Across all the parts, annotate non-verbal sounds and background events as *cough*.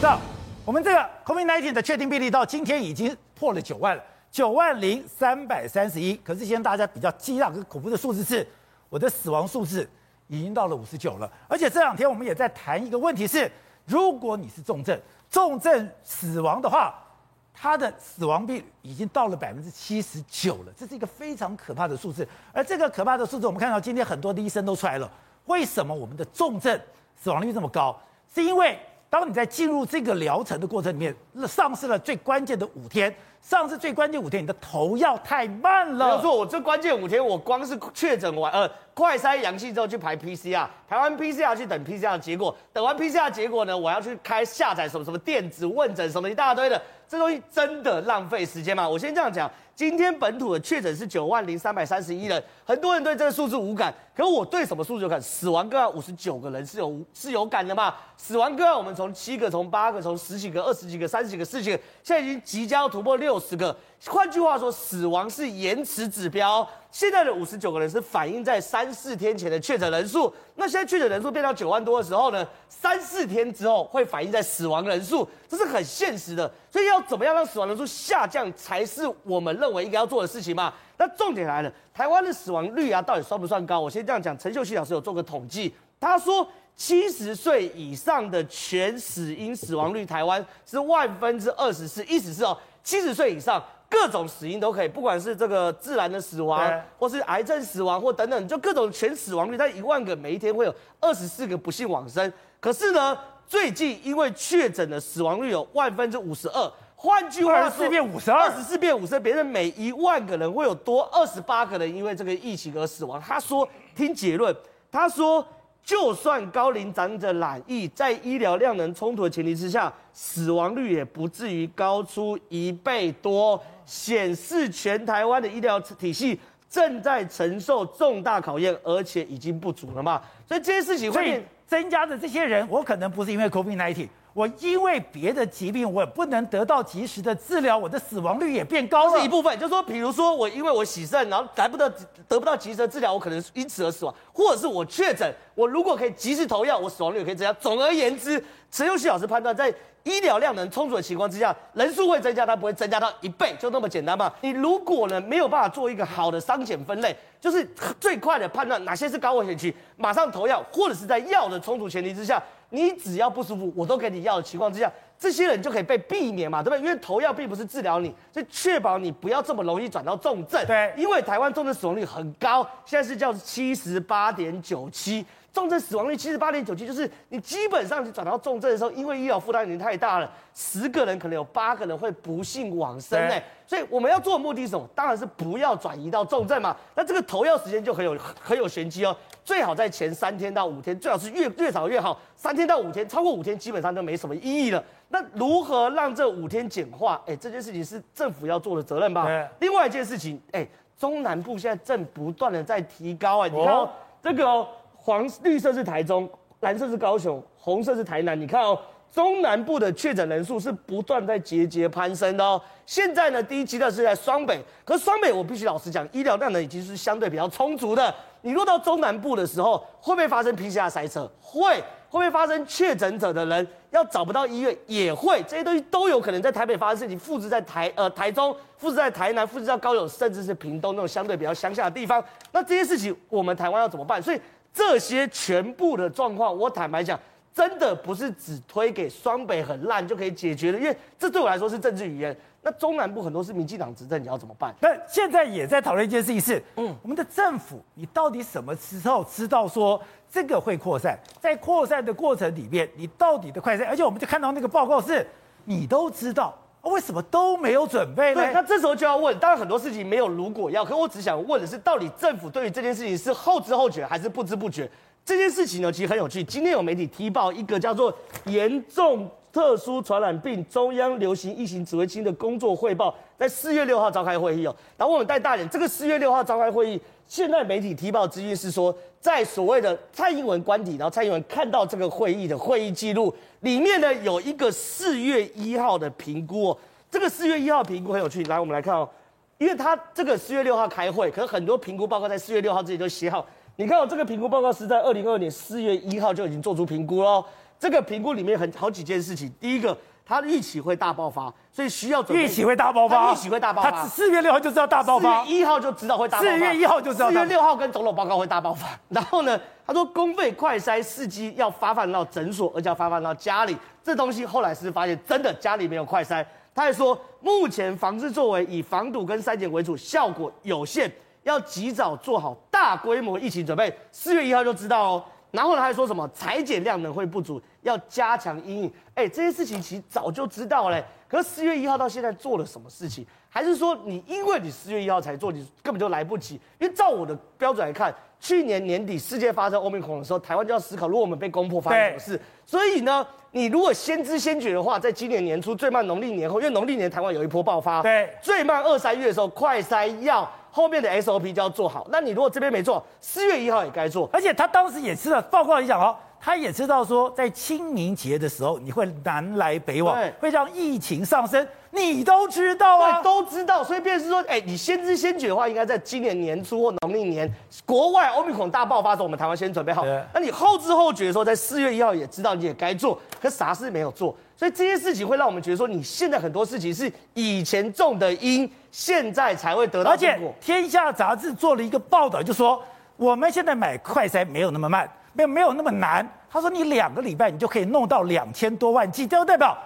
到我们这个 COVID-19 的确定病例到今天已经破了九万了，九万零三百三十一。可是现在大家比较激动跟恐怖的数字是，我的死亡数字已经到了五十九了。而且这两天我们也在谈一个问题是，如果你是重症，重症死亡的话，它的死亡率已经到了百分之七十九了，这是一个非常可怕的数字。而这个可怕的数字，我们看到今天很多的医生都出来了，为什么我们的重症死亡率这么高？是因为当你在进入这个疗程的过程里面，丧失了最关键的五天，上次最关键五天，你的头药太慢了。没错，我这关键五天，我光是确诊完，呃，快筛阳性之后去排 PCR，排完 PCR 去等 PCR 的结果，等完 PCR 结果呢，我要去开下载什么什么电子问诊什么一大堆的。这东西真的浪费时间吗？我先这样讲，今天本土的确诊是九万零三百三十一人，很多人对这个数字无感，可我对什么数字有感？死亡个案五十九个人是有是有感的嘛？死亡个案我们从七个，从八个，从十几个、二十几个、三十几个、四十几个，现在已经即将突破六六十个。换句话说，死亡是延迟指标。现在的五十九个人是反映在三四天前的确诊人数，那现在确诊人数变到九万多的时候呢，三四天之后会反映在死亡人数，这是很现实的。所以要怎么样让死亡人数下降，才是我们认为应该要做的事情嘛？那重点来了，台湾的死亡率啊，到底算不算高？我先这样讲，陈秀熙老师有做个统计，他说七十岁以上的全死因死亡率，台湾是万分之二十四，意思是哦，七十岁以上。各种死因都可以，不管是这个自然的死亡，或是癌症死亡，或等等，就各种全死亡率，在一万个，每一天会有二十四个不幸往生。可是呢，最近因为确诊的死亡率有万分之五十二，换句话说，二十四变五十二，二十四变五十二，别人每一万个人会有多二十八个人因为这个疫情而死亡。他说，听结论，他说。就算高龄长者染疫，在医疗量能充足的前提之下，死亡率也不至于高出一倍多，显示全台湾的医疗体系正在承受重大考验，而且已经不足了嘛。所以这些事情会增加的这些人，我可能不是因为 COVID-19。我因为别的疾病，我也不能得到及时的治疗，我的死亡率也变高了。是一部分，就是说，比如说我因为我洗肾，然后来不得得不到及时的治疗，我可能因此而死亡，或者是我确诊，我如果可以及时投药，我死亡率也可以增加。总而言之，陈秀熙老师判断，在医疗量能充足的情况之下，人数会增加，它不会增加到一倍，就那么简单嘛。你如果呢没有办法做一个好的伤检分类，就是最快的判断哪些是高危险区，马上投药，或者是在药的充足前提之下。你只要不舒服，我都给你药的情况之下，这些人就可以被避免嘛，对不对？因为投药并不是治疗你，所以确保你不要这么容易转到重症。对，因为台湾重症死亡率很高，现在是叫七十八点九七。重症死亡率七十八点九七，就是你基本上你转到重症的时候，因为医疗负担已经太大了，十个人可能有八个人会不幸往生哎。所以我们要做的目的是什么？当然是不要转移到重症嘛。那这个投药时间就很有很有玄机哦，最好在前三天到五天，最好是越越早越好。三天到五天，超过五天基本上就没什么意义了。那如何让这五天简化？哎，这件事情是政府要做的责任吧？另外一件事情，哎，中南部现在正不断的在提高哎，你看、哦、这个哦。黄绿色是台中，蓝色是高雄，红色是台南。你看哦，中南部的确诊人数是不断在节节攀升的哦。现在呢，第一阶段是在双北，可是双北我必须老实讲，医疗量呢已经是相对比较充足的。你落到中南部的时候，会不会发生 PCR 塞车？会，会不会发生确诊者的人要找不到医院？也会，这些东西都有可能在台北发生事情，复制在台呃台中，复制在台南，复制到高雄，甚至是屏东那种相对比较乡下的地方。那这些事情我们台湾要怎么办？所以。这些全部的状况，我坦白讲，真的不是只推给双北很烂就可以解决的，因为这对我来说是政治语言。那中南部很多是民进党执政，你要怎么办？那现在也在讨论一件事情是，嗯，我们的政府，你到底什么时候知道说这个会扩散？在扩散的过程里面，你到底的快筛？而且我们就看到那个报告是，你都知道。为什么都没有准备呢？那这时候就要问，当然很多事情没有如果要，可我只想问的是，到底政府对于这件事情是后知后觉还是不知不觉？这件事情呢，其实很有趣。今天有媒体踢爆一个叫做“严重特殊传染病中央流行疫情指挥中心”的工作汇报，在四月六号召开会议哦。然后我们带大点，这个四月六号召开会议。现在媒体提报资讯是说，在所谓的蔡英文官邸，然后蔡英文看到这个会议的会议记录里面呢，有一个四月一号的评估哦。这个四月一号评估很有趣，来我们来看哦，因为他这个四月六号开会，可是很多评估报告在四月六号之前就写好。你看我，这个评估报告是在二零二二年四月一号就已经做出评估喽。这个评估里面很好几件事情。第一个，他预期会大爆发，所以需要准备。预期会大爆发，预期会大爆发。他四月六号就知道大爆发，四月一号就知道会大爆发。四月一号就知道。四月六号跟总统报告会大爆发。然后呢，他说公费快筛试剂要发放到诊所，而且要发放到家里。这东西后来是发现真的家里没有快筛。他还说，目前防治作为以防堵跟筛检为主，效果有限，要及早做好大规模疫情准备。四月一号就知道哦。然后呢，他还说什么裁减量能会不足，要加强阴影。哎，这些事情其实早就知道嘞。可是四月一号到现在做了什么事情？还是说你因为你四月一号才做，你根本就来不及？因为照我的标准来看，去年年底世界发生欧米孔的时候，台湾就要思考，如果我们被攻破发生什么事。所以呢，你如果先知先觉的话，在今年年初最慢农历年后，因为农历年台湾有一波爆发，对，最慢二三月的时候，快筛要。后面的 SOP 就要做好。那你如果这边没做，四月一号也该做。而且他当时也知道，报告里讲哦，他也知道说，在清明节的时候你会南来北往，会让疫情上升，你都知道啊，都知道。所以便是说，哎，你先知先觉的话，应该在今年年初或农历年，国外欧米孔大爆发的时候，我们台湾先准备好。那你后知后觉的时候，在四月一号也知道你也该做，可啥事没有做。所以这些事情会让我们觉得说，你现在很多事情是以前种的因，现在才会得到结果。而且《天下》杂志做了一个报道，就说我们现在买快筛没有那么慢，没有没有那么难。他说你两个礼拜你就可以弄到两千多万剂，这就代表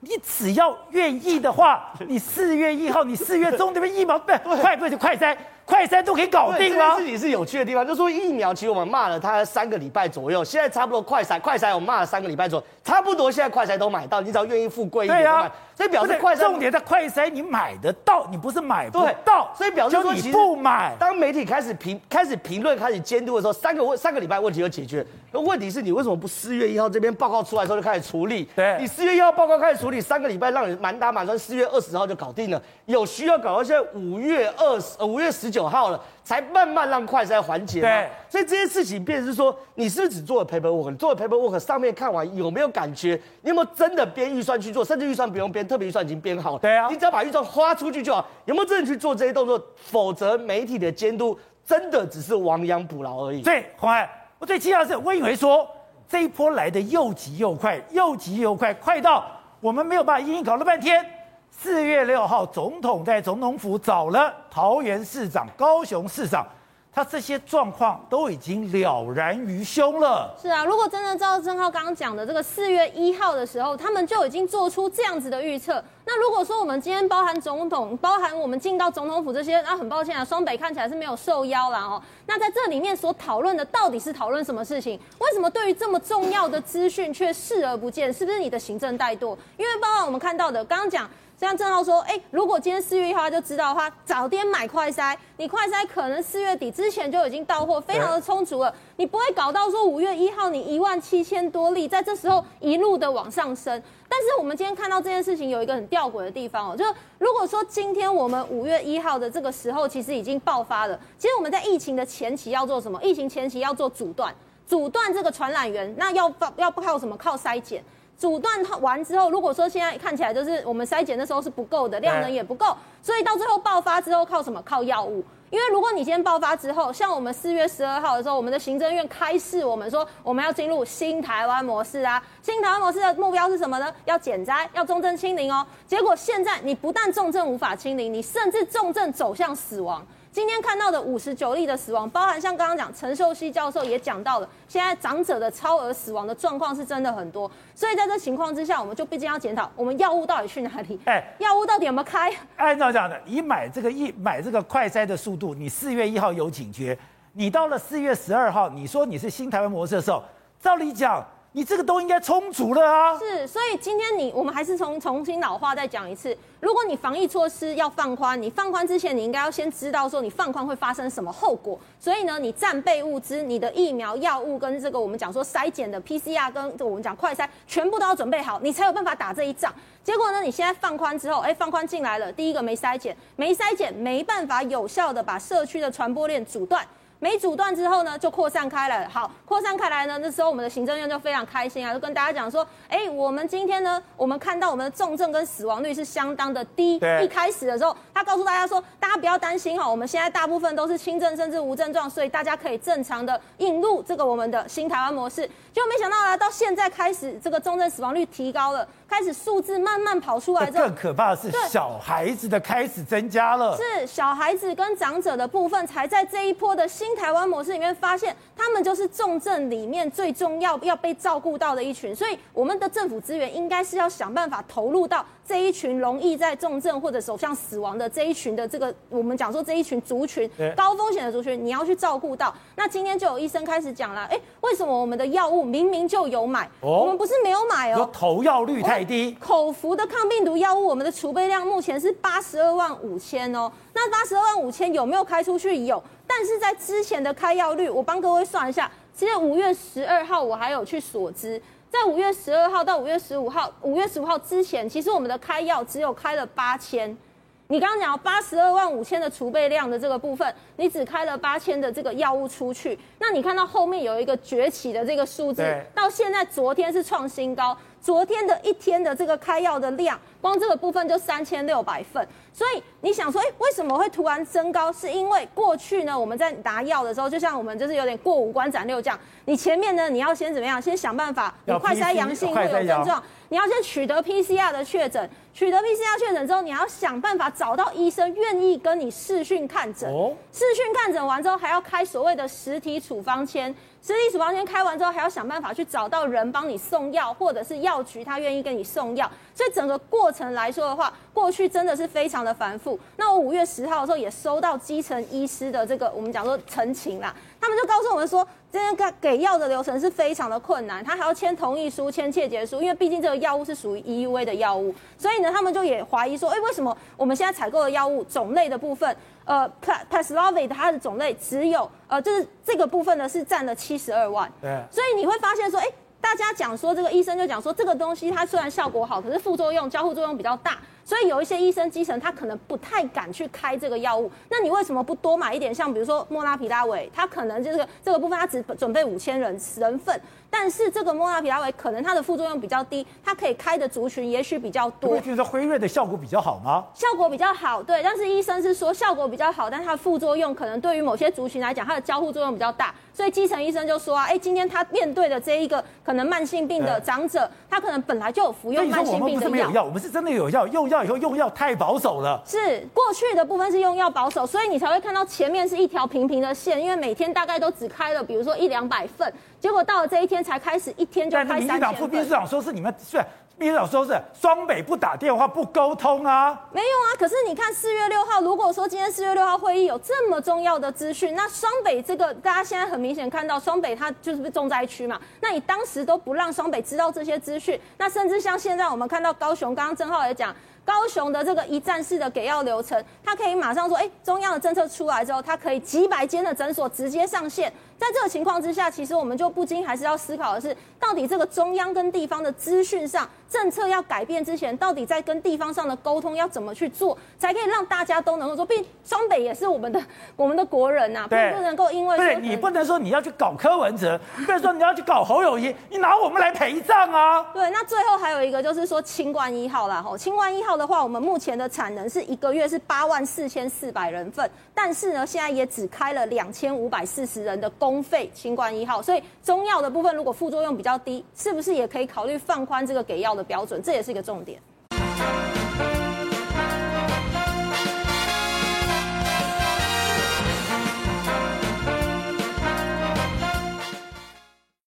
你只要愿意的话，*laughs* 你四月一号，你四月中这边疫苗不快不就快筛。快筛都可以搞定了。自己是有趣的地方，就是说疫苗，其实我们骂了它三个礼拜左右，现在差不多快筛，快筛我们骂了三个礼拜左右，差不多现在快筛都买到，你只要愿意付贵一点就买。对啊，所以表示快筛重点在快筛，你买得到，你不是买不到。所以表示说你不买。当媒体开始评、开始评论、开始监督的时候，三个问三个礼拜问题就解决。那问题是你为什么不四月一号这边报告出来之后就开始处理？对，你四月一号报告开始处理，三个礼拜让你满打满算，四月二十号就搞定了。有需要搞到现在五月二十、五月十九号了。才慢慢让快筛缓解。对，所以这些事情，变成是说，你是只做了 paperwork，你做了 paperwork，上面看完有没有感觉？你有没有真的编预算去做？甚至预算不用编，特别预算已经编好了。对啊，你只要把预算花出去就好。有没有真的去做这些动作？否则媒体的监督真的只是亡羊补牢而已。对，鸿海，我最惊讶的是，我以为说这一波来的又急又快，又急又快，快到我们没有办法因应，搞了半天。四月六号，总统在总统府找了桃园市长、高雄市长，他这些状况都已经了然于胸了。是啊，如果真的照正浩刚刚讲的这个四月一号的时候，他们就已经做出这样子的预测。那如果说我们今天包含总统，包含我们进到总统府这些，那很抱歉啊，双北看起来是没有受邀了哦。那在这里面所讨论的到底是讨论什么事情？为什么对于这么重要的资讯却视而不见？是不是你的行政怠惰？因为包含我们看到的，刚刚讲。像正皓说，哎、欸，如果今天四月一号就知道的话，早点买快筛，你快筛可能四月底之前就已经到货，非常的充足了，你不会搞到说五月一号你一万七千多例，在这时候一路的往上升。但是我们今天看到这件事情有一个很吊诡的地方哦，就是如果说今天我们五月一号的这个时候其实已经爆发了，其实我们在疫情的前期要做什么？疫情前期要做阻断，阻断这个传染源，那要要不靠什么？靠筛检。阻断完之后，如果说现在看起来就是我们筛检的时候是不够的，量能也不够，所以到最后爆发之后靠什么？靠药物。因为如果你今天爆发之后，像我们四月十二号的时候，我们的行政院开示我们说，我们要进入新台湾模式啊。新台湾模式的目标是什么呢？要减灾，要重症清零哦。结果现在你不但重症无法清零，你甚至重症走向死亡。今天看到的五十九例的死亡，包含像刚刚讲陈秀熙教授也讲到了，现在长者的超额死亡的状况是真的很多，所以在这情况之下，我们就毕竟要检讨我们药物到底去哪里？哎，药物到底有没有开？按照这样的，你买这个一买这个快筛的速度，你四月一号有警觉，你到了四月十二号，你说你是新台湾模式的时候，照理讲。你这个都应该充足了啊！是，所以今天你我们还是从重新老话再讲一次。如果你防疫措施要放宽，你放宽之前，你应该要先知道说你放宽会发生什么后果。所以呢，你战备物资、你的疫苗、药物跟这个我们讲说筛检的 PCR 跟我们讲快筛，全部都要准备好，你才有办法打这一仗。结果呢，你现在放宽之后，哎，放宽进来了，第一个没筛检，没筛检，没办法有效的把社区的传播链阻断。没阻断之后呢，就扩散开来了。好，扩散开来呢，那时候我们的行政院就非常开心啊，就跟大家讲说，哎，我们今天呢，我们看到我们的重症跟死亡率是相当的低。对。一开始的时候，他告诉大家说，大家不要担心哈，我们现在大部分都是轻症甚至无症状，所以大家可以正常的引入这个我们的新台湾模式。结果没想到啊，到现在开始，这个重症死亡率提高了。开始数字慢慢跑出来之后，更可怕的是小孩子的开始增加了。是小孩子跟长者的部分，才在这一波的新台湾模式里面发现，他们就是重症里面最重要要被照顾到的一群。所以我们的政府资源应该是要想办法投入到这一群容易在重症或者走向死亡的这一群的这个，我们讲说这一群族群高风险的族群，你要去照顾到。那今天就有医生开始讲了，哎，为什么我们的药物明明就有买，我们不是没有买哦，投药率太低。口服的抗病毒药物，我们的储备量目前是八十二万五千哦。那八十二万五千有没有开出去？有，但是在之前的开药率，我帮各位算一下。其实五月十二号我还有去所知，在五月十二号到五月十五号，五月十五号之前，其实我们的开药只有开了八千。你刚刚讲八十二万五千的储备量的这个部分，你只开了八千的这个药物出去，那你看到后面有一个崛起的这个数字，到现在昨天是创新高。昨天的一天的这个开药的量，光这个部分就三千六百份，所以你想说，哎，为什么会突然增高？是因为过去呢，我们在拿药的时候，就像我们就是有点过五关斩六将，你前面呢，你要先怎么样？先想办法，你快筛阳性会有症状，你要先取得 PCR 的确诊，取得 PCR 确诊之后，你要想办法找到医生愿意跟你视讯看诊，哦视讯看诊完之后，还要开所谓的实体处方签。实体处方签开完之后，还要想办法去找到人帮你送药，或者是药局他愿意跟你送药。所以整个过程来说的话，过去真的是非常的繁复。那我五月十号的时候也收到基层医师的这个我们讲说陈情啦，他们就告诉我们说，这个给药的流程是非常的困难，他还要签同意书、签切结书，因为毕竟这个药物是属于 EUA 的药物，所以呢，他们就也怀疑说，哎，为什么我们现在采购的药物种类的部分？呃 p a s l o v i d 它的种类只有呃，就是这个部分呢是占了七十二万。对。所以你会发现说，哎，大家讲说这个医生就讲说这个东西它虽然效果好，可是副作用、交互作用比较大。所以有一些医生基层他可能不太敢去开这个药物，那你为什么不多买一点？像比如说莫拉皮拉韦，他可能就是这个部分他只准备五千人人份，但是这个莫拉皮拉韦可能它的副作用比较低，它可以开的族群也许比较多。你觉得辉瑞的效果比较好吗？效果比较好，对，但是医生是说效果比较好，但它的副作用可能对于某些族群来讲，它的交互作用比较大。所以基层医生就说啊，哎，今天他面对的这一个可能慢性病的长者，他可能本来就有服用慢性病的药。我们不是没有药，我们是真的有药，用药以后用药太保守了。是过去的部分是用药保守，所以你才会看到前面是一条平平的线，因为每天大概都只开了，比如说一两百份，结果到了这一天才开始一天就开三民进党副秘书长说是你们是。秘书长说是双北不打电话不沟通啊，没有啊。可是你看四月六号，如果说今天四月六号会议有这么重要的资讯，那双北这个大家现在很明显看到，双北它就是不重灾区嘛？那你当时都不让双北知道这些资讯，那甚至像现在我们看到高雄，刚刚郑浩也讲。高雄的这个一站式的给药流程，它可以马上说，哎，中央的政策出来之后，它可以几百间的诊所直接上线。在这个情况之下，其实我们就不禁还是要思考的是，到底这个中央跟地方的资讯上，政策要改变之前，到底在跟地方上的沟通要怎么去做，才可以让大家都能够做。毕竟双北也是我们的 *laughs* 我们的国人呐、不能够因为对，你不能说你要去搞柯文哲，不能说你要去搞侯友谊，你拿我们来陪葬啊？对，那最后还有一个就是说清冠一号啦，吼，清冠一号。的话，我们目前的产能是一个月是八万四千四百人份，但是呢，现在也只开了两千五百四十人的公费新冠一号，所以中药的部分如果副作用比较低，是不是也可以考虑放宽这个给药的标准？这也是一个重点。